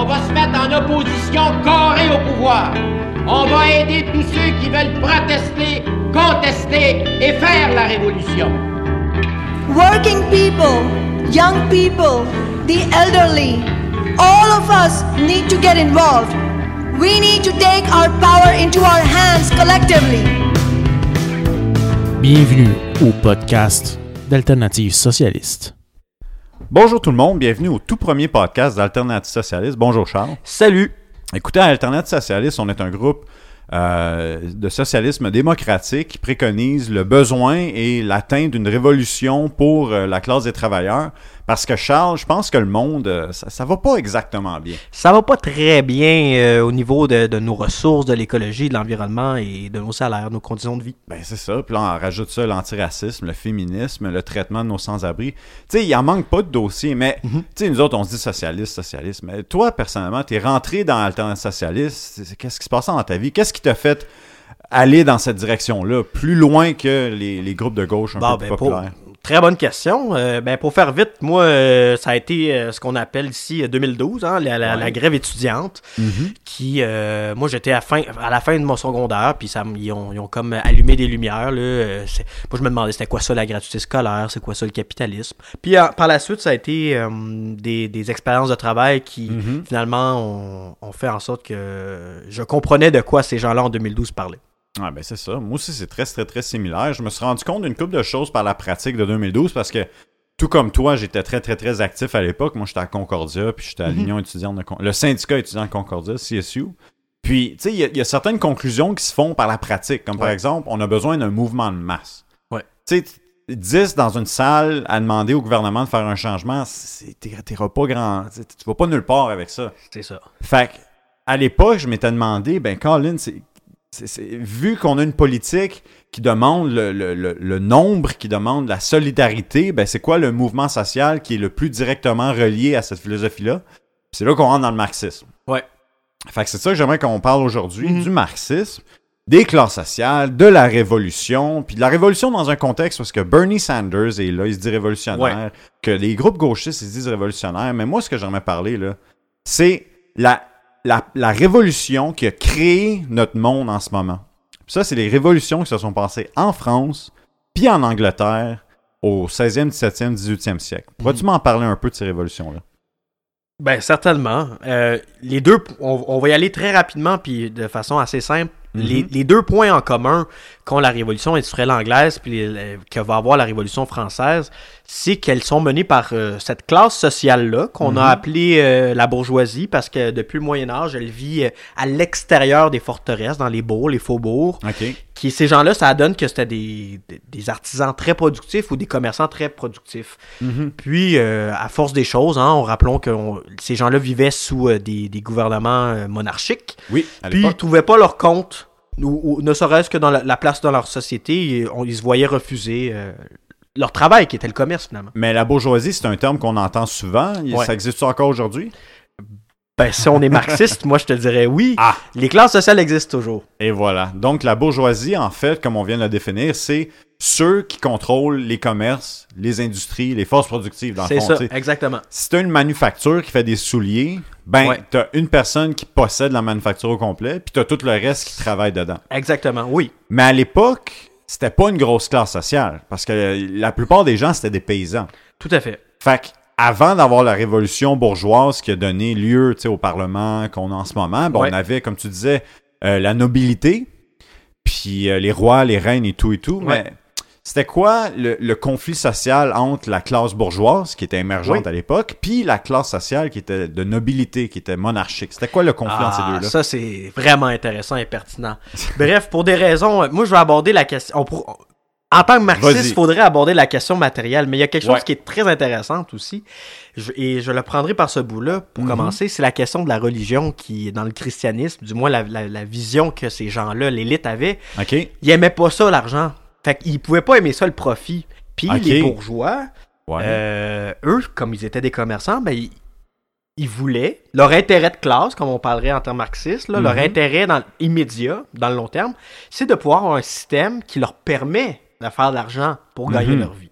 On va se mettre en opposition carrée au pouvoir. On va aider tous ceux qui veulent protester, contester et faire la révolution. Working people, young people, the elderly, all of us need to get involved. We need to take our power into our hands collectively. Bienvenue au podcast d'Alternative Socialiste. Bonjour tout le monde, bienvenue au tout premier podcast d'Alternative Socialiste. Bonjour Charles. Salut. Écoutez, à Alternative Socialiste, on est un groupe euh, de socialisme démocratique qui préconise le besoin et l'atteinte d'une révolution pour euh, la classe des travailleurs. Parce que Charles, je pense que le monde, euh, ça, ça va pas exactement bien. Ça va pas très bien euh, au niveau de, de nos ressources, de l'écologie, de l'environnement et de nos salaires, nos conditions de vie. Ben c'est ça. Puis là, on rajoute ça l'antiracisme, le féminisme, le traitement de nos sans-abri. Tu sais, il en manque pas de dossiers, mais tu sais, nous autres, on se dit socialiste, socialiste. Mais toi, personnellement, tu es rentré dans l'alternative socialiste. Qu'est-ce qui se passe dans ta vie? Qu'est-ce qui t'a fait aller dans cette direction-là, plus loin que les, les groupes de gauche un Bon, peu ben, pour- populaires? Très bonne question. Euh, ben, pour faire vite, moi, euh, ça a été euh, ce qu'on appelle ici euh, 2012, hein, la, la- Ouais. la grève étudiante, Mhm. qui, euh, moi, j'étais à, fin- à la fin de mon secondaire, puis ça, ils, ont, ils ont comme allumé des lumières. Là, euh, moi, je me demandais c'était quoi ça la gratuité scolaire, c'est quoi ça le capitalisme. Puis euh, par la suite, ça a été euh, des, des expériences de travail qui, Mhm. finalement, ont, ont fait en sorte que je comprenais de quoi ces gens-là en 2012 parlaient. Ah ben c'est ça. Moi aussi, c'est très, très, très similaire. Je me suis rendu compte d'une couple de choses par la pratique de 2012 parce que, tout comme toi, j'étais très, très, très actif à l'époque. Moi, j'étais à Concordia, puis j'étais à l'Union étudiante de Con- le syndicat étudiant de Concordia, CSU. Puis, tu sais, il y a- il y, a certaines conclusions qui se font par la pratique. Comme par exemple, on a besoin d'un mouvement de masse. Ouais. Tu sais, 10 dans une salle à demander au gouvernement de faire un changement, t'iras pas grand. Tu vas pas nulle part avec ça. C'est ça. Fait que, à l'époque, je m'étais demandé, ben, Colin, vu qu'on a une politique qui demande le, le- le- le nombre, qui demande la solidarité, ben, c'est quoi le mouvement social qui est le plus directement relié à cette philosophie-là? C'est là qu'on rentre dans le marxisme. Ouais. Fait que c'est ça que j'aimerais qu'on parle aujourd'hui, Mhm. du marxisme, des classes sociales, de la révolution, puis de la révolution dans un contexte parce que Bernie Sanders est là, il se dit révolutionnaire, que les groupes gauchistes ils se disent révolutionnaires, mais moi ce que j'aimerais parler là, c'est la, la, la révolution qui a créé notre monde en ce moment. Puis ça, c'est les révolutions qui se sont passées en France, puis en Angleterre, au 16e, 17e, 18e siècle. Pourrais-tu m'en parler un peu de ces révolutions-là? Ben certainement. Euh, les deux, on, on va y aller très rapidement puis de façon assez simple. Les, les deux points en commun qu'ont la révolution industrielle anglaise puis les- que va avoir la révolution française, c'est qu'elles sont menées par euh, cette classe sociale-là qu'on a appelée euh, la bourgeoisie parce que depuis le Moyen Âge, elle vit euh, à l'extérieur des forteresses, dans les bourgs, les faubourgs. Qui, ces gens-là, ça donne que c'était des, des- artisans très productifs ou des commerçants très productifs. Puis, euh, à force des choses, hein, on rappelons que on- ces gens-là vivaient sous euh, des, des gouvernements euh, monarchiques. Oui, à Puis, ils l'époque. trouvaient pas leur compte, ou, ou ne serait-ce que dans la, la place dans leur société, on- ils se voyaient refuser leur travail, qui était le commerce, finalement. Mais la bourgeoisie, c'est un terme qu'on entend souvent. Ouais. Ça existe encore aujourd'hui? Ben, si on est marxiste, moi, je te dirais oui. Ah! Les classes sociales existent toujours. Et voilà. Donc, la bourgeoisie, en fait, comme on vient de la définir, c'est ceux qui contrôlent les commerces, les industries, les forces productives, dans le C'est fond. ça, tu sais. exactement. Si tu as une manufacture qui fait des souliers, ben, Ouais. tu as une personne qui possède la manufacture au complet, puis tu as tout le reste qui travaille dedans. Exactement, oui. Mais à l'époque, c'était pas une grosse classe sociale, parce que la plupart des gens, c'était des paysans. Tout à fait. Fait que, avant d'avoir la révolution bourgeoise qui a donné lieu au Parlement qu'on a en ce moment, ben, Ouais. on avait, comme tu disais, euh, la nobilité, puis euh, les rois, les reines et tout et tout. Ouais. Mais c'était quoi le, le conflit social entre la classe bourgeoise, qui était émergente Oui. à l'époque, puis la classe sociale qui était de nobilité, qui était monarchique? C'était quoi le conflit entre ces Ah, deux-là? ça, c'est vraiment intéressant et pertinent. Bref, pour des raisons, euh, moi, je vais aborder la question. on En tant que marxiste, il faudrait aborder la question matérielle, mais il y a quelque chose Ouais. qui est très intéressant aussi, Je- et je le prendrai par ce bout-là pour Mhm. commencer, c'est la question de la religion qui est dans le christianisme, du moins la, la- la vision que ces gens-là, l'élite avait. OK? Ils aimaient pas ça, l'argent. Fait qu'ils pouvaient pas aimer ça, le profit. Puis les bourgeois, Ouais. euh, eux, comme ils étaient des commerçants, ben, ils, ils voulaient, leur intérêt de classe, comme on parlerait en termes marxistes, là, leur Mhm. intérêt dans, immédiat, dans le long terme, c'est de pouvoir avoir un système qui leur permet de faire de l'argent pour gagner Mhm. leur vie.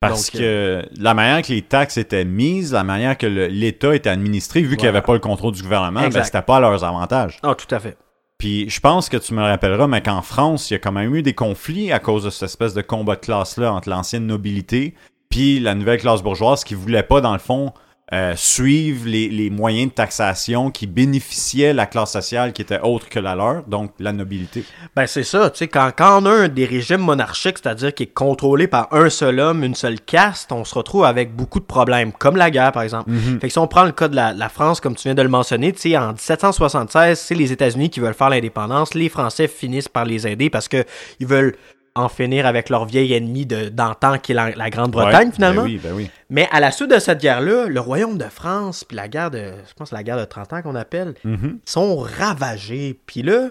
Parce Donc, que la manière que les taxes étaient mises, la manière que l'État était administré, vu qu'il n'y avait pas le contrôle du gouvernement, ben, c'était pas à leurs avantages. Ah, tout à fait. Puis je pense que tu me le rappelleras, mais qu'en France, il y a quand même eu des conflits à cause de cette espèce de combat de classe-là entre l'ancienne nobilité puis la nouvelle classe bourgeoise qui voulait pas, dans le fond, euh, suivre les, les moyens de taxation qui bénéficiaient la classe sociale qui était autre que la leur, donc la nobilité. Ben c'est ça, tu sais, quand, quand on a un des régimes monarchiques, c'est-à-dire qui est contrôlé par un seul homme, une seule caste, on se retrouve avec beaucoup de problèmes, comme la guerre par exemple. Fait que si on prend le cas de la, la France, comme tu viens de le mentionner, tu sais, en 1776, c'est les États-Unis qui veulent faire l'indépendance, les Français finissent par les aider parce que ils veulent en finir avec leur vieil ennemi de- d'antan qui est la, la Grande-Bretagne Ouais, finalement. Ben oui, ben oui. Mais à la suite de cette guerre-là, le royaume de France, puis la guerre de, je pense la guerre de 30 ans qu'on appelle, Mhm. sont ravagés. Puis là,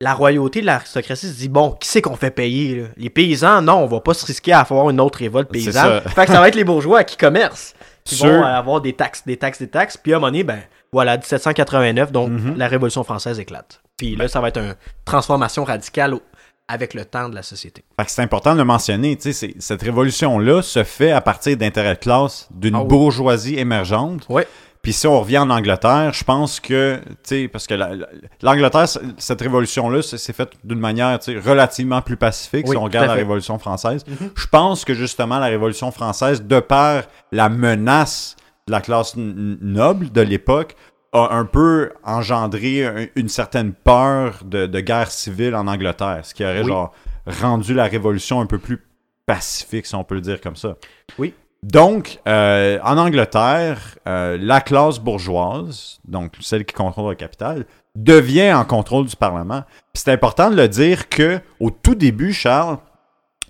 la royauté, l'aristocratie se dit bon, qui c'est qu'on fait payer là? Les paysans, non, on va pas se risquer à avoir une autre révolte paysanne. ça. Fait que ça va être les bourgeois qui commercent, qui vont avoir des taxes, des taxes, des taxes. Puis à un moment donné, ben voilà, 1789, donc Mhm. la Révolution française éclate. Puis Ben là, ça va être une transformation radicale au- avec le temps de la société. C'est important de le mentionner, cette révolution-là se fait à partir d'intérêts de classe d'une Ah oui. bourgeoisie émergente. Ouais. Puis si on revient en Angleterre, je pense que, tu sais, parce que la- la- l'Angleterre, cette révolution-là, c'est c'est fait d'une manière, relativement plus pacifique Oui, si on regarde la. Révolution française. Je pense que justement, la Révolution française, de par la menace de la classe noble de l'époque, a un peu engendré un- une certaine peur de, de guerre civile en Angleterre, ce qui aurait Oui. genre rendu la révolution un peu plus pacifique, si on peut le dire comme ça. Oui. Donc, euh, en Angleterre, euh, la classe bourgeoise, donc celle qui contrôle le capital, devient en contrôle du Parlement. C'est important de le dire que au tout début, Charles,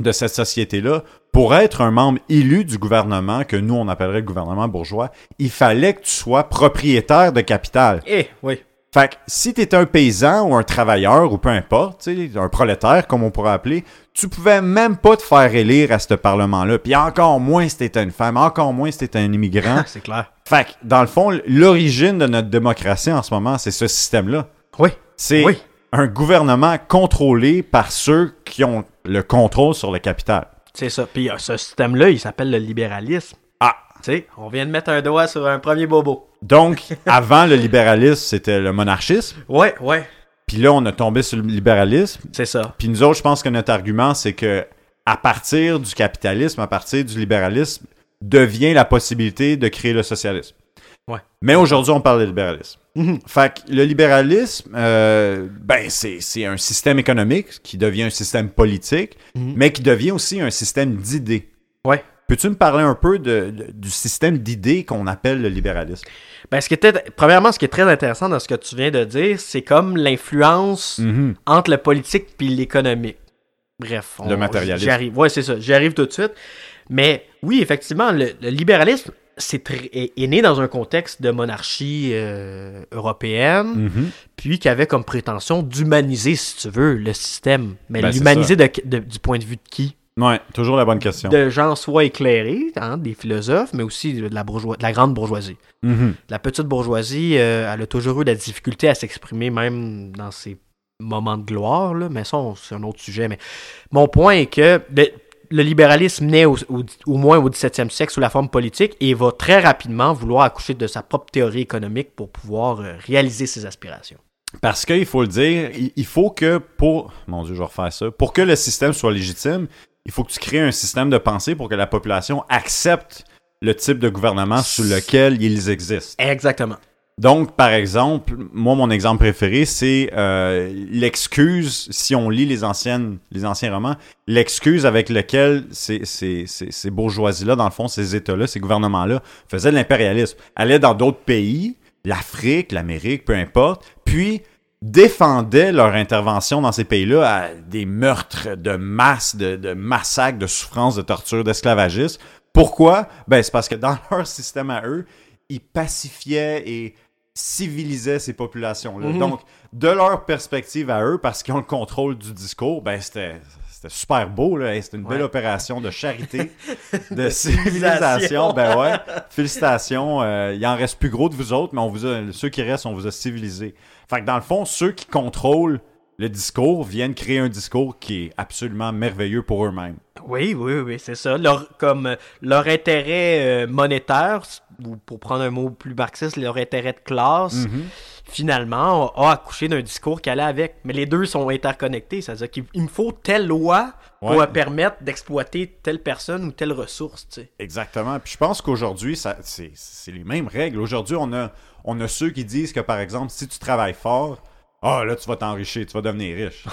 de cette société-là, pour être un membre élu du gouvernement, que nous on appellerait le gouvernement bourgeois, il fallait que tu sois propriétaire de capital. Eh, oui. Fait que si tu étais un paysan ou un travailleur ou peu importe, un prolétaire comme on pourrait appeler, tu pouvais même pas te faire élire à ce parlement-là. Puis encore moins si t'étais une femme, encore moins si t'étais un immigrant. c'est clair. fait que dans le fond, l'origine de notre démocratie en ce moment, c'est ce système-là. Oui. C'est Oui. un gouvernement contrôlé par ceux qui ont le contrôle sur le capital. C'est ça. Puis euh, ce système-là, il s'appelle le libéralisme. Ah! Tu sais, on vient de mettre un doigt sur un premier bobo. Donc, avant le libéralisme, c'était le monarchisme. Ouais, ouais. Puis là, on a tombé sur le libéralisme. C'est ça. Puis nous autres, je pense que notre argument, c'est que à partir du capitalisme, à partir du libéralisme, devient la possibilité de créer le socialisme. Ouais. Mais aujourd'hui, on parle de libéralisme. Mhm. Fait que le libéralisme, euh, ben, c'est un système économique qui devient un système politique, Mhm. mais qui devient aussi un système d'idées. Ouais. Peux-tu me parler un peu de- de- du système d'idées qu'on appelle le libéralisme? Ben, ce qui était, premièrement, ce qui est très intéressant dans ce que tu viens de dire, c'est comme l'influence Mhm. entre le politique puis l'économique. Bref. on- Le matérialisme. J'y arrive. Ouais, c'est ça. J'y arrive tout de suite. Mais oui, effectivement, le, le libéralisme c'est est, est né dans un contexte de monarchie euh, européenne, Mhm. puis qui avait comme prétention d'humaniser, si tu veux, le système. Mais Ben, l'humaniser du point de vue de qui? Ouais, toujours la bonne question. De gens soit éclairés, hein, des philosophes, mais aussi de la, bourgeois- de la grande bourgeoisie. Mhm. La petite bourgeoisie, euh, elle a toujours eu de la difficulté à s'exprimer, même dans ses moments de gloire, là, mais ça, c'est un autre sujet. Mais mon point est que le, libéralisme naît au, au- au moins au 17e siècle sous la forme politique et va très rapidement vouloir accoucher de sa propre théorie économique pour pouvoir euh, réaliser ses aspirations. Parce qu'il faut le dire, il il faut que pour. Mon Dieu, je vais refaire ça. Pour que le système soit légitime, il faut que tu crées un système de pensée pour que la population accepte le type de gouvernement sous lequel ils existent. Exactement. Donc, par exemple, moi, mon exemple préféré, c'est euh, l'excuse, si on lit les, anciennes, les anciens romans, l'excuse avec lequel ces, ces, ces, ces bourgeoisies-là, dans le fond, ces États-là, ces gouvernements-là, faisaient de l'impérialisme. Allaient dans d'autres pays, l'Afrique, l'Amérique, peu importe, puis défendaient leur intervention dans ces pays-là à des meurtres de masse, de, de massacres, de souffrances, de tortures, d'esclavagisme. Pourquoi? Ben, c'est parce que dans leur système à eux, ils pacifiaient et civilisaient ces populations-là. Mhm. Donc, de leur perspective à eux, parce qu'ils ont le contrôle du discours, ben, c'était... C'était super beau, là. C'était une belle opération de charité, de civilisation. Ben ouais. Félicitations. Euh, il en reste plus gros de vous autres, mais on vous a, ceux qui restent, on vous a civilisés. Fait que dans le fond, ceux qui contrôlent le discours, viennent créer un discours qui est absolument merveilleux pour eux-mêmes. Oui, oui, oui, c'est ça. Leur, comme leur intérêt euh, monétaire, ou pour prendre un mot plus marxiste, leur intérêt de classe, Mhm. finalement, a accouché d'un discours qui allait avec. Mais les deux sont interconnectés. C'est-à-dire qu'il il me faut telle loi pour Ouais. permettre d'exploiter telle personne ou telle ressource, tu sais. Exactement. Puis je pense qu'aujourd'hui, c'est les mêmes règles. Aujourd'hui, on a, on a ceux qui disent que, par exemple, si tu travailles fort, ah là, tu vas t'enrichir, tu vas devenir riche.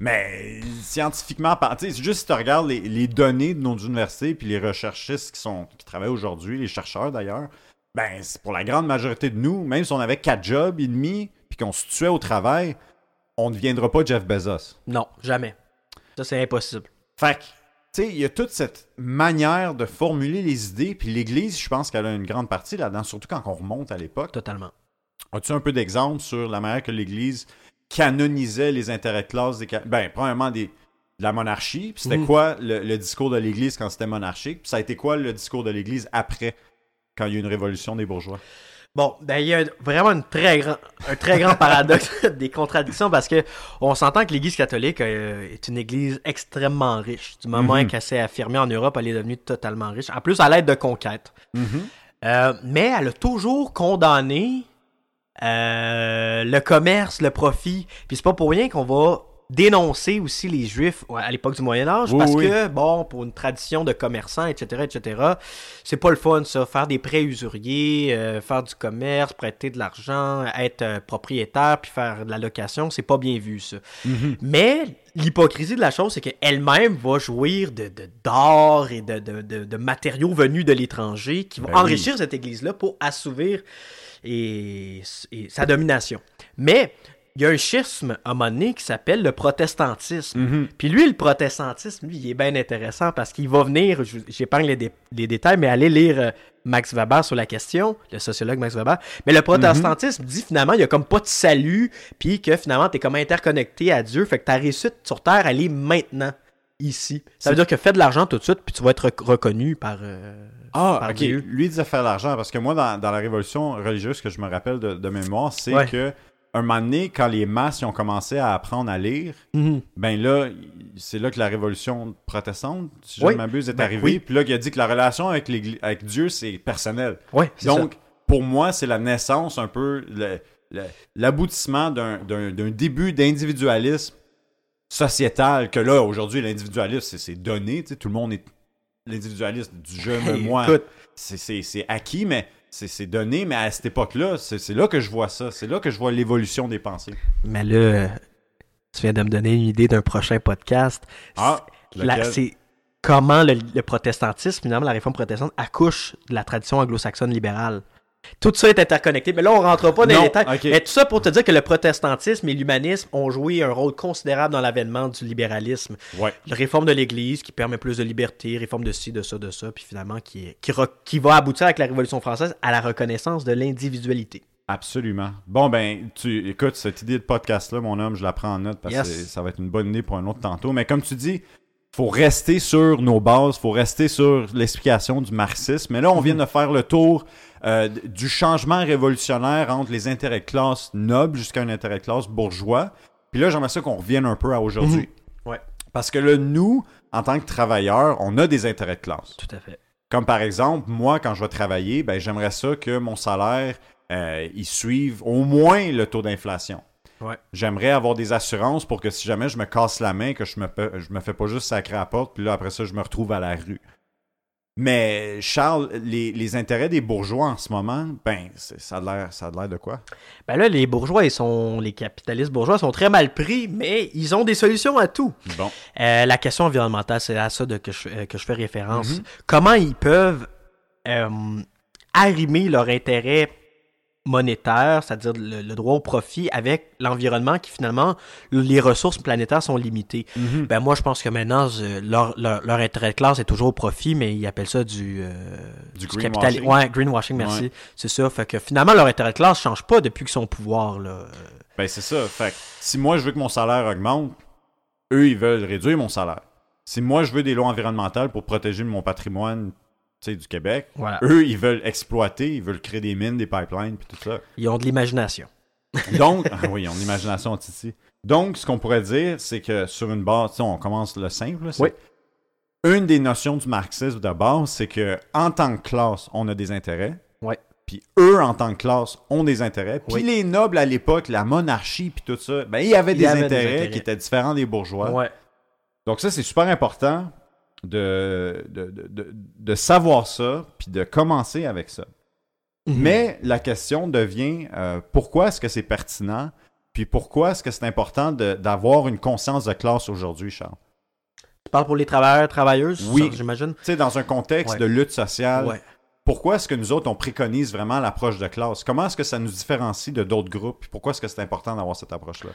Mais scientifiquement, tu sais, c'est juste si tu regardes les, les données de nos universités puis les recherchistes qui sont qui travaillent aujourd'hui, les chercheurs d'ailleurs, ben pour la grande majorité de nous, même si on avait quatre jobs et demi puis qu'on se tuait au travail, on ne deviendra pas Jeff Bezos. Non, jamais. Ça, c'est impossible. Fait que, tu sais, il y a toute cette manière de formuler les idées, puis l'Église, je pense qu'elle a une grande partie là-dedans, surtout quand on remonte à l'époque. Totalement. As-tu un peu d'exemples sur la manière que l'Église canonisait les intérêts de classe des... Ben, premièrement, des, de la monarchie, puis c'était Mhm. quoi le, le discours de l'Église quand c'était monarchique, puis ça a été quoi le discours de l'Église après, quand il y a eu une révolution des bourgeois? Bon, ben il y a vraiment une très grand, un très grand paradoxe des contradictions parce que on s'entend que l'Église catholique euh, est une Église extrêmement riche. Du moment Mhm. qu'elle s'est affirmée en Europe, elle est devenue totalement riche. En plus, à l'aide de conquêtes. Euh, mais elle a toujours condamné euh, le commerce, le profit. Puis c'est pas pour rien qu'on va dénoncer aussi les Juifs à l'époque du Moyen Âge Oui, parce oui. que bon pour une tradition de commerçants etc etc c'est pas le fun ça faire des prêts usuriers euh, faire du commerce prêter de l'argent être euh, propriétaire puis faire de la location c'est pas bien vu ça mais l'hypocrisie de la chose, c'est qu'elle-même va jouir de d'or et de, de, de- de matériaux venus de l'étranger qui vont Ben oui. enrichir cette église-là pour assouvir et, et sa domination. Mais il y a un schisme à un moment donné qui s'appelle le protestantisme. Mhm. Puis lui, le protestantisme, lui, il est bien intéressant parce qu'il va venir, j'épargne les, dé- les détails, mais allez lire euh, Max Weber sur la question, le sociologue Max Weber. Mais le protestantisme dit finalement, il y a comme pas de salut, puis que finalement, t'es comme interconnecté à Dieu, fait que ta réussite sur Terre, elle est maintenant, ici. Ça veut dire que fais de l'argent tout de suite, puis tu vas être rec- reconnu par... euh, Ah, par ok. Dieu. Lui il disait faire de l'argent parce que moi, dans, dans la révolution religieuse que je me rappelle de, de mémoire, c'est Ouais. que un moment donné, quand les masses ils ont commencé à apprendre à lire, Mhm. ben là, c'est là que la révolution protestante, si je Oui. ne m'abuse, est Ben arrivée. oui. Puis là, il a dit que la relation avec, Dieu, c'est personnel. C'est Donc, pour moi, c'est la naissance, un peu, l'aboutissement d'un début d'individualisme sociétal. Que là, aujourd'hui, l'individualisme, c'est, donné. Tout le monde est l'individualisme du je, me, moi. C'est, acquis, mais c'est, donné. Mais à cette époque-là, c'est, là que je vois ça. C'est là que je vois l'évolution des pensées. Mais là, tu viens de me donner une idée d'un prochain podcast. Ah, C'est- comment le, le protestantisme, finalement, la réforme protestante, accouche de la tradition anglo-saxonne libérale. Tout ça est interconnecté, mais là, on rentre pas dans Non, les détails. ok. Mais tout ça pour te dire que le protestantisme et l'humanisme ont joué un rôle considérable dans l'avènement du libéralisme. Ouais. La réforme de l'Église qui permet plus de liberté, réforme de ci, de ça, de ça, puis finalement qui, qui, va aboutir avec la Révolution française à la reconnaissance de l'individualité. Absolument. Bon, ben, tu écoute, cette idée de podcast-là, mon homme, je la prends en note parce Yes. que ça va être une bonne idée pour un autre tantôt. Mais comme tu dis, faut rester sur nos bases, faut rester sur l'explication du marxisme. Mais là, on vient de faire le tour euh, du changement révolutionnaire entre les intérêts de classe nobles jusqu'à un intérêt de classe bourgeois. Puis là, j'aimerais ça qu'on revienne un peu à aujourd'hui. Ouais, Parce que là, nous, en tant que travailleurs, on a des intérêts de classe. tout à fait. Comme par exemple, moi, quand je vais travailler, ben, j'aimerais ça que mon salaire, euh, il suive au moins le taux d'inflation. Ouais. J'aimerais avoir des assurances pour que si jamais je me casse la main, que je me, je me fais pas juste sacrer à la porte, puis là, après ça, je me retrouve à la rue. Mais, Charles, les, les intérêts des bourgeois en ce moment, ben, ça a l'air, ça a l'air de quoi? Ben là, les bourgeois, ils sont, les capitalistes bourgeois sont très mal pris, mais ils ont des solutions à tout. Bon. Euh, la question environnementale, c'est à ça de, que, je, euh, que je fais référence. Comment ils peuvent euh, arrimer leur intérêt monétaire, c'est-à-dire le, le droit au profit, avec l'environnement qui finalement, les ressources planétaires sont limitées. Ben moi, je pense que maintenant, leur, leur, leur intérêt de classe est toujours au profit, mais ils appellent ça du, euh, Du capital. greenwashing. Ouais, greenwashing, merci. Ouais. C'est ça. Fait que finalement, leur intérêt de classe change pas depuis qu'ils sont au pouvoir. Là. Ben, c'est ça. Fait que si moi, je veux que mon salaire augmente, eux, ils veulent réduire mon salaire. Si moi, je veux des lois environnementales pour protéger mon patrimoine, du Québec, Voilà. eux, ils veulent exploiter, ils veulent créer des mines, des pipelines, puis tout ça. Ils ont de l'imagination. Donc, ah oui, on imagination Titi. Donc, ce qu'on pourrait dire, c'est que sur une base, on commence le simple. Oui. Une des notions du marxisme de base, c'est que en tant que classe, on a des intérêts. Ouais. Puis eux, en tant que classe, ont des intérêts. Puis Oui. les nobles à l'époque, la monarchie, puis tout ça, ben, il y avait Il des, intérêts, intérêts. qui étaient différents des bourgeois. Ouais. Donc ça, c'est super important de, de, de, de- de savoir ça, puis de commencer avec ça. Mhm. Mais la question devient euh, pourquoi est-ce que c'est pertinent, puis pourquoi est-ce que c'est important d'avoir une conscience de classe aujourd'hui, Charles? Tu parles pour les travailleurs, travailleuses, Oui. j'imagine? Tu sais, dans un contexte Ouais. de lutte sociale, Ouais. pourquoi est-ce que nous autres, on préconise vraiment l'approche de classe? Comment est-ce que ça nous différencie de d'autres groupes? Pourquoi est-ce que c'est important d'avoir cette approche-là?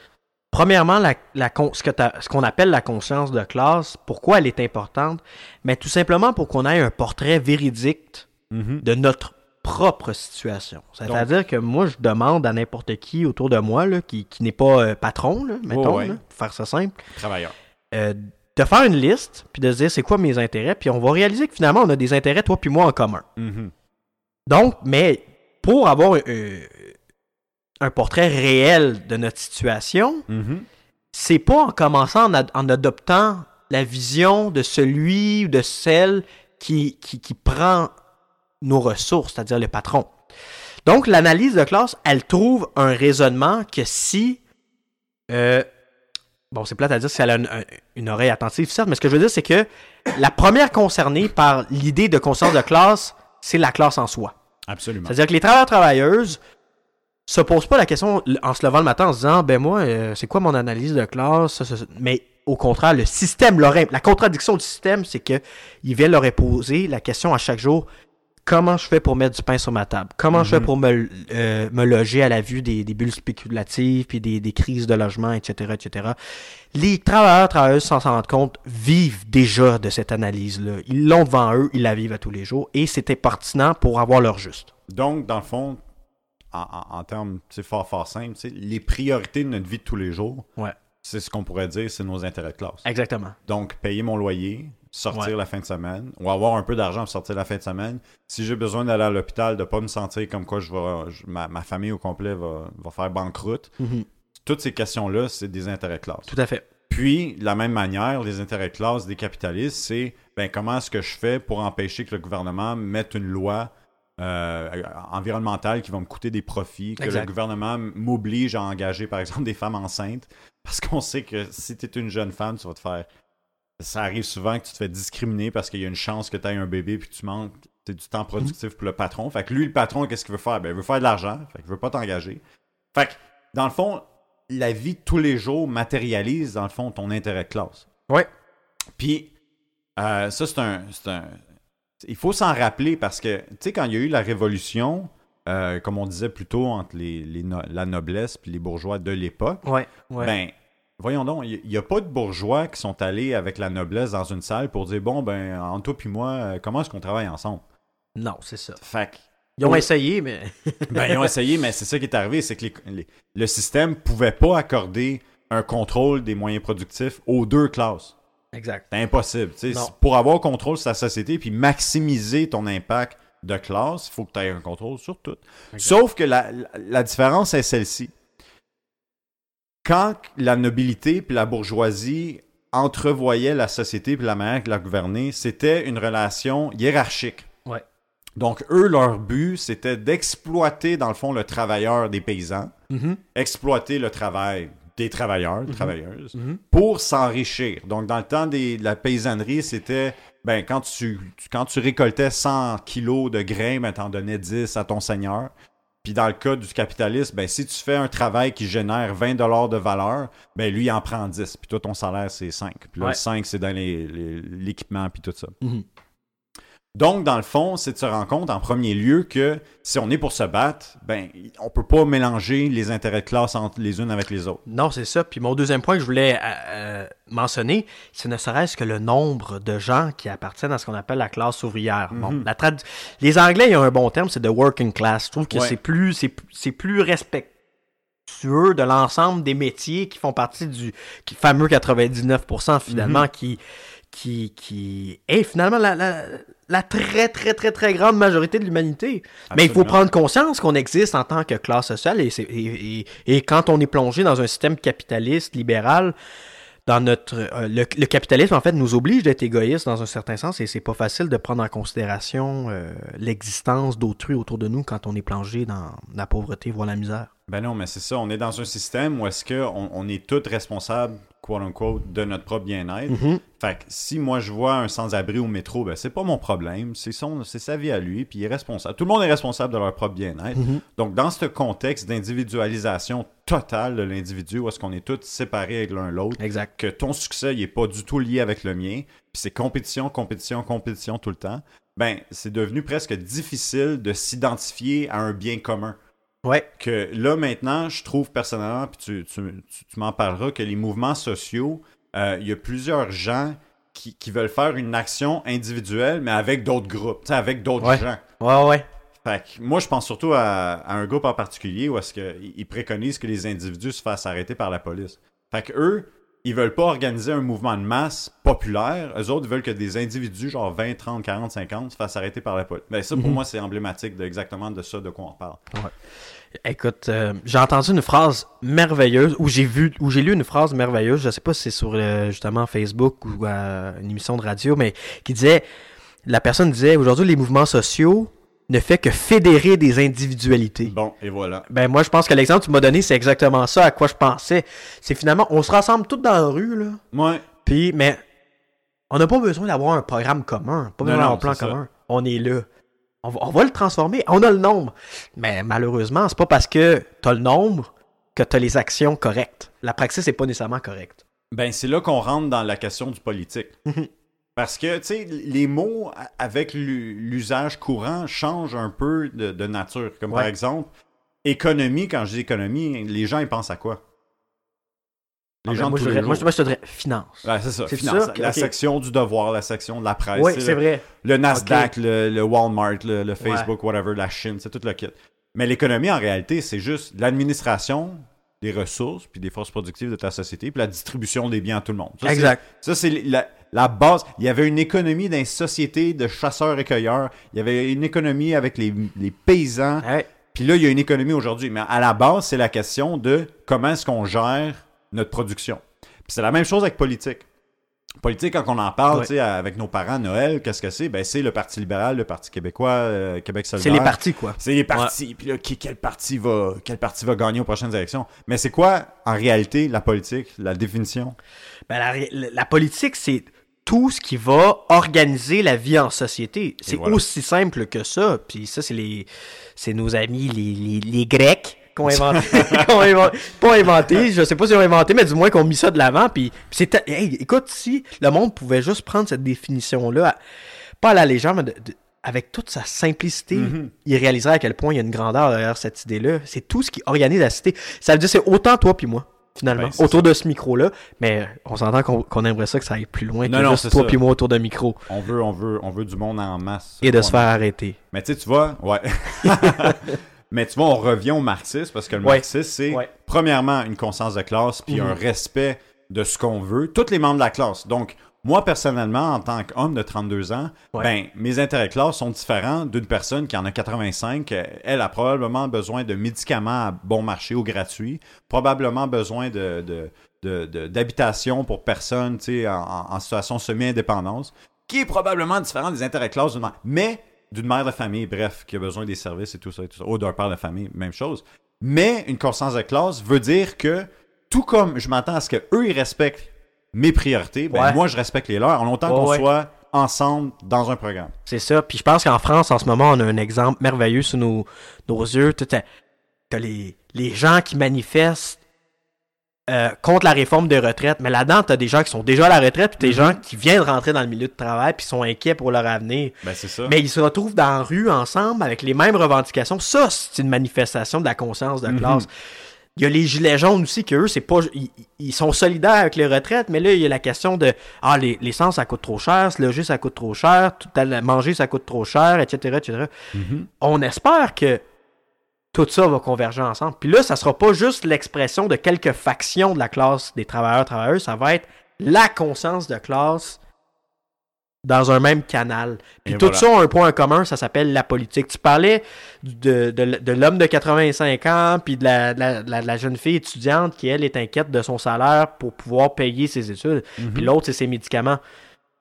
Premièrement, la, la con- ce que t'as- ce qu'on appelle la conscience de classe, pourquoi elle est importante? Mais tout simplement pour qu'on ait un portrait véridique de notre propre situation. C'est-à-dire que moi, je demande à n'importe qui autour de moi, là, qui, qui n'est pas euh, patron, là, mettons, ouais. là, pour faire ça simple, Travailleurs. euh, de faire une liste, puis de se dire c'est quoi mes intérêts, puis on va réaliser que finalement, on a des intérêts, toi puis moi, en commun. Mhm. Donc, mais pour avoir euh, un portrait réel de notre situation, Mhm. c'est pas en commençant en, ad- en adoptant la vision de celui ou de celle qui, qui, qui prend nos ressources, c'est-à-dire le patron. Donc, l'analyse de classe, elle trouve un raisonnement que si... euh, bon, c'est plate à dire si elle a une, un- une oreille attentive, certes, mais ce que je veux dire, c'est que la première concernée par l'idée de conscience de classe, c'est la classe en soi. Absolument. C'est-à-dire que les travailleurs travailleuses se posent pas la question en se levant le matin en se disant ben moi euh, c'est quoi mon analyse de classe? Ça, ça, ça. mais au contraire le système leur la contradiction du système c'est que ils viennent leur poser la question à chaque jour comment je fais pour mettre du pain sur ma table? Comment je fais pour me, euh, me loger à la vue des, des bulles spéculatives puis des, des crises de logement etc etc les travailleurs travailleuses sans s'en rendre compte vivent déjà de cette analyse là ils l'ont devant eux ils la vivent à tous les jours et c'était pertinent pour avoir leur juste. Donc, dans le fond, en, en- en termes fort, fort simples, les priorités de notre vie de tous les jours, ouais c'est ce qu'on pourrait dire, c'est nos intérêts de classe. exactement Donc, payer mon loyer, sortir Ouais. la fin de semaine, ou avoir un peu d'argent pour sortir la fin de semaine. Si j'ai besoin d'aller à l'hôpital, de pas me sentir comme quoi je vais, je- ma, ma famille au complet va, va faire banqueroute. Mhm. Toutes ces questions-là, c'est des intérêts de classe. Tout à fait. Puis, de la même manière, les intérêts de classe des capitalistes, c'est ben, comment est-ce que je fais pour empêcher que le gouvernement mette une loi euh, environnementale qui va me coûter des profits, que Exact. le gouvernement m'oblige à engager, par exemple, des femmes enceintes, parce qu'on sait que si tu es une jeune femme, tu vas te faire... Ça arrive souvent que tu te fais discriminer parce qu'il y a une chance que tu aies un bébé puis que tu manques du temps productif pour le patron. Fait que lui, le patron, qu'est-ce qu'il veut faire? Ben, il veut faire de l'argent. Fait qu'il veut pas t'engager. Fait que, dans le fond, la vie de tous les jours matérialise, dans le fond, ton intérêt de classe. Ouais. Puis, euh, ça, c'est un, c'est un- Il faut s'en rappeler parce que, tu sais, quand il y a eu la révolution, euh, comme on disait plus tôt, entre les, les no- la noblesse puis les bourgeois de l'époque, Ouais. ouais. ben, voyons donc, il n'y a pas de bourgeois qui sont allés avec la noblesse dans une salle pour dire, bon, ben, toi puis moi, euh, comment est-ce qu'on travaille ensemble? non, c'est ça. Fait que, Ils ont Oui. essayé, mais. ben, ils ont essayé, mais c'est ça qui est arrivé, c'est que les- les- le système pouvait pas accorder un contrôle des moyens productifs aux deux classes. Exact. C'est impossible. Pour avoir contrôle sur ta société puis maximiser ton impact de classe, il faut que tu aies un contrôle sur tout. Sauf que la, la- la différence est celle-ci. Quand la nobilité puis la bourgeoisie entrevoyaient la société puis la manière de la gouverner, c'était une relation hiérarchique. Ouais. Donc, eux, leur but, c'était d'exploiter, dans le fond, le travailleur des paysans, Mhm. exploiter le travail des travailleurs, travailleuses, Mhm. pour s'enrichir. Donc, dans le temps des- de la paysannerie, c'était, ben, quand tu, tu- quand tu récoltais 100 kilos de grains, ben, t'en donnais 10 à ton seigneur. Puis dans le cas du capitalisme, ben, si tu fais un travail qui génère 20 dollars de valeur, ben, lui, il en prend 10. Puis toi, ton salaire, c'est 5. Puis là, Ouais. le 5, c'est dans les- les- l'équipement, puis tout ça. Mhm. Donc, dans le fond, c'est de se rendre compte en premier lieu que si on est pour se battre, ben, on peut pas mélanger les intérêts de classe entre les unes avec les autres. Non, c'est ça. Puis mon deuxième point que je voulais euh, euh, mentionner, c'est ne serait-ce que le nombre de gens qui appartiennent à ce qu'on appelle la classe ouvrière. Bon, la trad- Les Anglais, ils ont un bon terme, c'est de working class. Je trouve que Ouais. c'est plus, c'est, plus respectueux de l'ensemble des métiers qui font partie du qui- fameux 99% finalement qui qui, qui est finalement la, la, la très, très, très, très grande majorité de l'humanité. Mais il faut prendre conscience qu'on existe en tant que classe sociale et, c'est- et, et- et quand on est plongé dans un système capitaliste, libéral, dans notre euh, le, le capitalisme en fait nous oblige d'être égoïstes dans un certain sens et c'est pas facile de prendre en considération euh, l'existence d'autrui autour de nous quand on est plongé dans la pauvreté voire la misère. Ben non, mais c'est ça. On est dans un système où est-ce qu'on on est tous responsables, quote unquote, de notre propre bien-être. Fait que si moi je vois un sans-abri au métro, ben c'est pas mon problème. C'est son, c'est sa vie à lui, puis il est responsable. Tout le monde est responsable de leur propre bien-être. Mhm. Donc dans ce contexte d'individualisation totale de l'individu, où est-ce qu'on est tous séparés avec l'un l'autre, Exact. que ton succès il est pas du tout lié avec le mien, puis c'est compétition, compétition, compétition tout le temps. Ben c'est devenu presque difficile de s'identifier à un bien commun Ouais. que là maintenant, je trouve personnellement, puis tu, tu, tu- tu m'en parleras, que les mouvements sociaux, euh, il y a plusieurs gens qui, qui veulent faire une action individuelle, mais avec d'autres groupes, tu sais, avec d'autres Ouais. gens. Ouais ouais. Fait que moi, je pense surtout à, à un groupe en particulier où est-ce qu'ils préconisent que les individus se fassent arrêter par la police. Fait que eux, ils veulent pas organiser un mouvement de masse populaire. Eux autres, ils veulent que des individus, genre 20, 30, 40, 50, se fassent arrêter par la police. Ben ça, pour Mhm. moi, c'est emblématique de, exactement de ça de quoi on parle. Écoute, euh, j'ai entendu une phrase merveilleuse, ou j'ai vu, ou j'ai lu une phrase merveilleuse, je sais pas si c'est sur euh, justement Facebook ou euh, une émission de radio, mais qui disait, la personne disait, aujourd'hui les mouvements sociaux ne fait que fédérer des individualités. Bon, et voilà. Ben moi je pense que l'exemple que tu m'as donné, c'est exactement ça à quoi je pensais. C'est finalement, on se rassemble tous dans la rue, là, Ouais. puis, mais on n'a pas besoin d'avoir un programme commun, pas besoin d'avoir un plan ça. commun. On est là. On va, on va le transformer. On a le nombre. Mais malheureusement, c'est pas parce que tu as le nombre que tu as les actions correctes. La praxis n'est pas nécessairement correcte. Ben, c'est là qu'on rentre dans la question du politique. Parce que, tu sais, les mots avec l'u- l'usage courant changent un peu de, de nature. Comme par exemple, économie, quand je dis économie, les gens, ils pensent à quoi? Les Ah, ben, gens de moi, tous je les dirais- moi, jours. je- moi, je te dirais finance. Ouais, c'est ça, finance. ça? La section du devoir, la section de la presse. oui, c'est vrai. Le Nasdaq, le, le Walmart, le, le Facebook, whatever, la Chine, c'est tout le kit. Mais l'économie, en réalité, c'est juste l'administration des ressources, puis des forces productives de ta société, puis la distribution des biens à tout le monde. Ça, Exact. Ça, c'est la, la base. Il y avait une économie dans les sociétés de chasseurs-recueilleurs. Il y avait une économie avec les, les paysans. Puis là, il y a une économie aujourd'hui. Mais à la base, c'est la question de comment est-ce qu'on gère notre production. Puis c'est la même chose avec politique. Politique, quand on en parle, Ouais. tu sais, avec nos parents, Noël, qu'est-ce que c'est? Ben, c'est le Parti libéral, le Parti québécois, euh, Québec solidaire. C'est les partis, quoi. C'est les partis. Puis là, qui- quel parti va, quel parti va gagner aux prochaines élections? Mais c'est quoi, en réalité, la politique, la définition? Ben, la, politique, c'est tout ce qui va organiser la vie en société. C'est voilà. aussi simple que ça. Puis ça, c'est les, c'est nos amis les, les, les Grecs qui ont inventé, inventé- pas inventé, je sais pas s'ils ont inventé, mais du moins qu'ils ont mis ça de l'avant. Puis, hey, écoute, si le monde pouvait juste prendre cette définition-là, pas à la légère, mais de- de- avec toute sa simplicité, il réaliserait à quel point il y a une grandeur derrière cette idée-là. C'est tout ce qui organise la cité. Ça veut dire c'est autant toi puis moi. Finalement, Ben, autour de ce micro-là, mais on s'entend qu'on qu'on aimerait ça que ça aille plus loin Non, que non, juste toi puis moi autour d'un micro On veut, on veut, on veut du monde en masse. et de se faire arrêter. Mais tu sais, tu vois, ouais. Mais tu vois, on revient au marxisme parce que le Ouais. marxisme, c'est Ouais. premièrement une conscience de classe puis Mhm. un respect de ce qu'on veut, tous les membres de la classe. Donc, moi, personnellement, en tant qu'homme de 32 ans, Ouais. ben, mes intérêts de classe sont différents d'une personne qui en a 85. Euh, Elle a probablement besoin de médicaments à bon marché ou gratuits, probablement besoin de, de, d'habitation pour personnes en, en- situation semi-indépendance, qui est probablement différent des intérêts de classe d'une mère. Mais d'une mère de famille, bref, qui a besoin des services et tout ça, et tout ça. ou d'un père de famille, même chose. Mais une conscience de classe veut dire que, tout comme je m'attends à ce qu'eux, ils respectent mes priorités, ben Ouais. moi, je respecte les leurs, en longtemps Ouais, qu'on ouais. soit ensemble dans un programme. C'est ça. Puis je pense qu'en France, en ce moment, on a un exemple merveilleux sous nos, nos yeux. Tu as, t'as les, les gens qui manifestent euh, contre la réforme des retraites. Mais là-dedans, tu as des gens qui sont déjà à la retraite, puis des gens qui viennent rentrer dans le milieu de travail, puis sont inquiets pour leur avenir. Ben, c'est ça. Mais ils se retrouvent dans la rue ensemble avec les mêmes revendications. Ça, c'est une manifestation de la conscience de classe. Il y a les gilets jaunes aussi, que eux, c'est pas. Ils, ils sont solidaires avec les retraites, mais là, il y a la question de Ah, les- l'essence, ça coûte trop cher, se loger, ça coûte trop cher, tout à manger, ça coûte trop cher, etc. etc. On espère que tout ça va converger ensemble. Puis là, ça sera pas juste l'expression de quelques factions de la classe des travailleurs travailleuses, ça va être la conscience de classe dans un même canal. Puis Et tout voilà. ça a un point en commun, ça s'appelle la politique. Tu parlais de, de, de l'homme de 85 ans, puis de la, de la, de la- de la jeune fille étudiante qui, elle, est inquiète de son salaire pour pouvoir payer ses études. Mhm. Puis l'autre, c'est ses médicaments.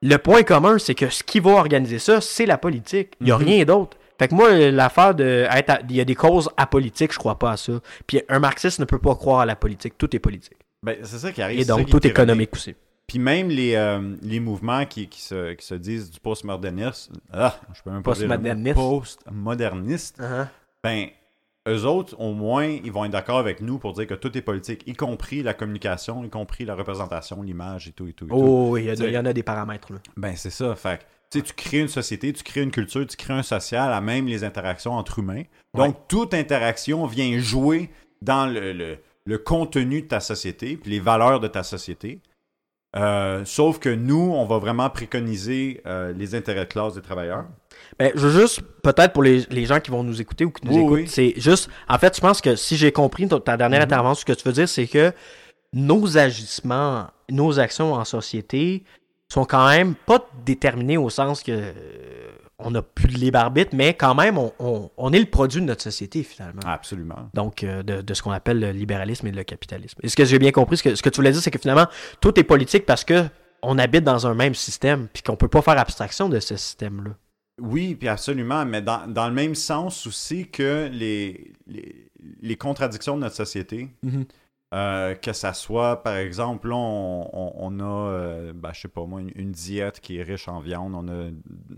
Le point commun, c'est que ce qui va organiser ça, c'est la politique. Il n'y a Mhm. rien d'autre. Fait que moi, l'affaire de être il y a des causes apolitiques, je crois pas à ça. Puis un marxiste ne peut pas croire à la politique. Tout est politique. Ben, c'est ça qui arrive. Et donc, tout est économique aussi. Puis même les, euh, les mouvements qui, qui, se, qui se disent du postmodernisme, ah, je peux même pas dire le mot. Postmoderniste. Postmoderniste, Uh-huh. ben, eux autres, au moins, ils vont être d'accord avec nous pour dire que tout est politique, y compris la communication, y compris la représentation, l'image et tout, et tout, et tout. Oh, oui, il y, a- Tu sais- il y en a des paramètres. Là. Ben, c'est ça. Fait tu sais, tu crées une société, tu crées une culture, tu crées un social, à même les interactions entre humains. Donc, toute interaction vient jouer dans le, le- le contenu de ta société, puis les valeurs de ta société. Euh, sauf que nous, on va vraiment préconiser euh, les intérêts de classe des travailleurs. Ben, je veux juste, peut-être pour les, les gens qui vont nous écouter ou qui nous Oui, écoutent, oui. c'est juste, en fait, je pense que si j'ai compris ta ta dernière Mhm. intervention, ce que tu veux dire, c'est que nos agissements, nos actions en société sont quand même pas déterminés au sens que euh, on n'a plus de libre arbitre, mais quand même, on, on- on est le produit de notre société, finalement. Absolument. Donc, euh, de, de ce qu'on appelle le libéralisme et le capitalisme. Et ce que j'ai bien compris, ce que, ce que tu voulais dire, c'est que finalement, tout est politique parce que on habite dans un même système, puis qu'on peut pas faire abstraction de ce système-là. Oui, puis absolument, mais dans, dans le même sens aussi que les, les, les contradictions de notre société, Mhm. Euh, que ça soit, par exemple, là, on, on- on a, euh, ben, je sais pas moi, une, une diète qui est riche en viande, on a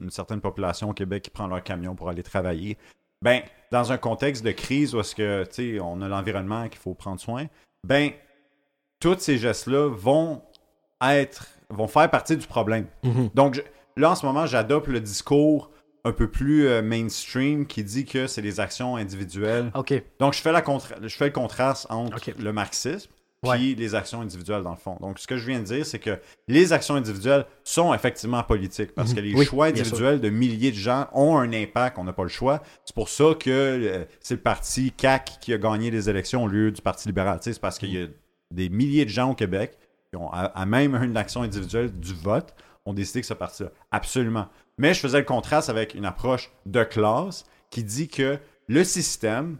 une certaine population au Québec qui prend leur camion pour aller travailler. Ben, dans un contexte de crise où est-ce que, tu sais, on a l'environnement qu'il faut prendre soin, ben, tous ces gestes-là vont être, vont faire partie du problème. Donc, je- là, en ce moment, j'adopte le discours un peu plus euh, mainstream qui dit que c'est des actions individuelles. OK. Donc, je fais, la contra- je fais le contraste entre le marxisme puis Ouais. les actions individuelles, dans le fond. Donc, ce que je viens de dire, c'est que les actions individuelles sont effectivement politiques parce que les Mhm. Oui, choix individuels de milliers de gens ont un impact. On n'a pas le choix. C'est pour ça que euh, c'est le parti CAC qui a gagné les élections au lieu du Parti libéral. C'est parce qu'il y a des milliers de gens au Québec qui ont, à, à même une action individuelle du vote, ont décidé que ce parti-là. Absolument. Mais je faisais le contraste avec une approche de classe qui dit que le système,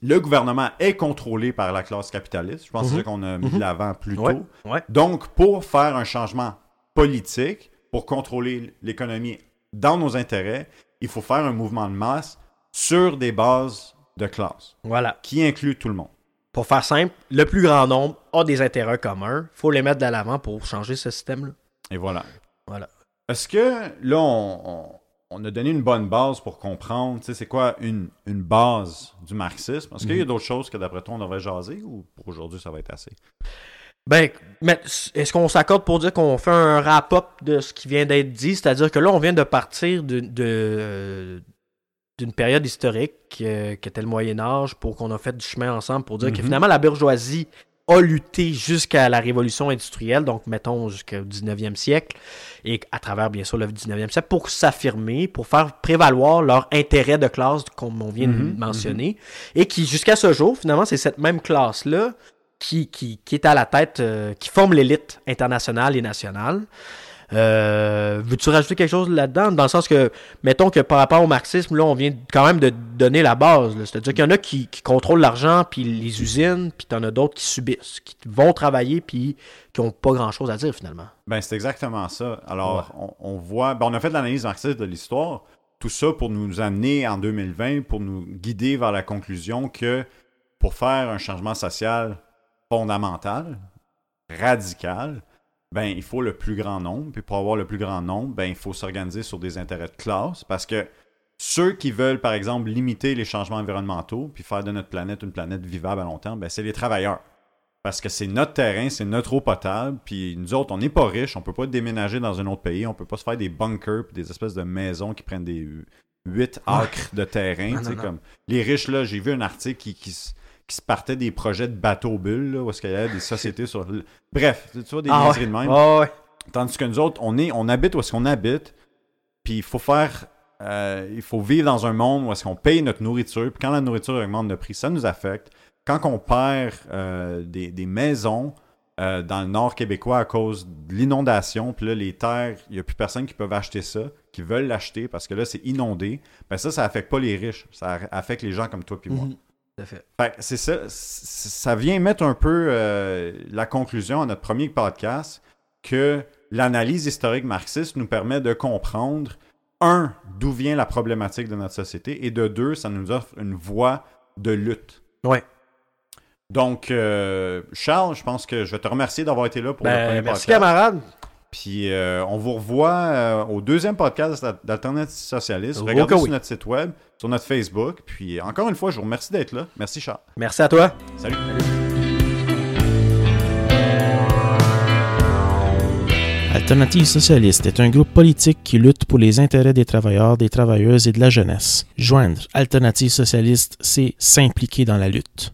le gouvernement est contrôlé par la classe capitaliste. Je pense que c'est ça qu'on a mis de l'avant plus Ouais. tôt. Ouais. Donc, pour faire un changement politique, pour contrôler l'économie dans nos intérêts, il faut faire un mouvement de masse sur des bases de classe Voilà. qui inclut tout le monde. Pour faire simple, le plus grand nombre a des intérêts communs. faut les mettre de l'avant pour changer ce système-là. Et voilà. Voilà. Est-ce que là, on, on- on a donné une bonne base pour comprendre, tu sais, c'est quoi une, une base du marxisme? Est-ce qu'il y a d'autres choses que d'après toi on devrait jaser ou pour aujourd'hui ça va être assez? Ben, mais est-ce qu'on s'accorde pour dire qu'on fait un wrap-up de ce qui vient d'être dit? C'est-à-dire que là, on vient de partir de, de- d'une période historique euh, qui était le Moyen Âge pour qu'on a fait du chemin ensemble pour dire que Mhm. finalement la bourgeoisie a lutté jusqu'à la révolution industrielle, donc mettons jusqu'au 19e siècle, et à travers bien sûr le 19e siècle, pour s'affirmer, pour faire prévaloir leur intérêt de classe, comme on vient Mhm, de mentionner, et qui jusqu'à ce jour, finalement, c'est cette même classe-là qui, qui, qui est à la tête, euh, qui forme l'élite internationale et nationale. Euh, Veux-tu rajouter quelque chose là-dedans? Dans le sens que, mettons que par rapport au marxisme, là, on vient quand même de donner la base. C'est-à-dire qu'il y en a qui, qui contrôlent l'argent, puis les usines, puis t'en as d'autres qui subissent, qui vont travailler, puis qui ont pas grand-chose à dire finalement. Ben, c'est exactement ça. Alors, on, on voit, ben, on a fait de l'analyse marxiste de l'histoire, tout ça pour nous amener en 2020, pour nous guider vers la conclusion que pour faire un changement social fondamental, radical, ben, il faut le plus grand nombre. Puis pour avoir le plus grand nombre, ben, il faut s'organiser sur des intérêts de classe parce que ceux qui veulent, par exemple, limiter les changements environnementaux puis faire de notre planète une planète vivable à long terme, ben, c'est les travailleurs. Parce que c'est notre terrain, c'est notre eau potable, puis nous autres, on n'est pas riches, on peut pas déménager dans un autre pays, on peut pas se faire des bunkers puis des espèces de maisons qui prennent des 8 acres de terrain. Non, tu sais, non, non. comme les riches, là, j'ai vu un article qui, qui se partait des projets de bateaux bulles, là, où est-ce qu'il y avait des sociétés sur... Bref, tu vois, des Ah ouais. de même. Ah ouais. Tandis que nous autres, on, est, on habite où est-ce qu'on habite, puis il faut faire... euh, il faut vivre dans un monde où est-ce qu'on paye notre nourriture, puis quand la nourriture augmente de prix, ça nous affecte. Quand on perd euh, des, des maisons, euh, dans le nord québécois à cause de l'inondation. Puis là, les terres, il n'y a plus personne qui peut acheter ça, qui veulent l'acheter parce que là, c'est inondé. Ben ça, ça affecte pas les riches. Ça affecte les gens comme toi puis moi. Mhm. À fait. Fait que c'est ça. Ça vient mettre un peu euh, la conclusion à notre premier podcast que l'analyse historique marxiste nous permet de comprendre, un, d'où vient la problématique de notre société, et de deux, ça nous offre une voie de lutte. Ouais. Donc, euh, Charles, je pense que je vais te remercier d'avoir été là pour le Ben, premier merci, podcast. camarade. Puis euh, on vous revoit euh, au deuxième podcast d'Alternative Socialiste. Regardez que sur oui. notre site web, sur notre Facebook. Puis encore une fois, je vous remercie d'être là. Merci Charles. Merci à toi. Salut. Alternative socialiste est un groupe politique qui lutte pour les intérêts des travailleurs, des travailleuses et de la jeunesse. Joindre Alternative socialiste, c'est s'impliquer dans la lutte.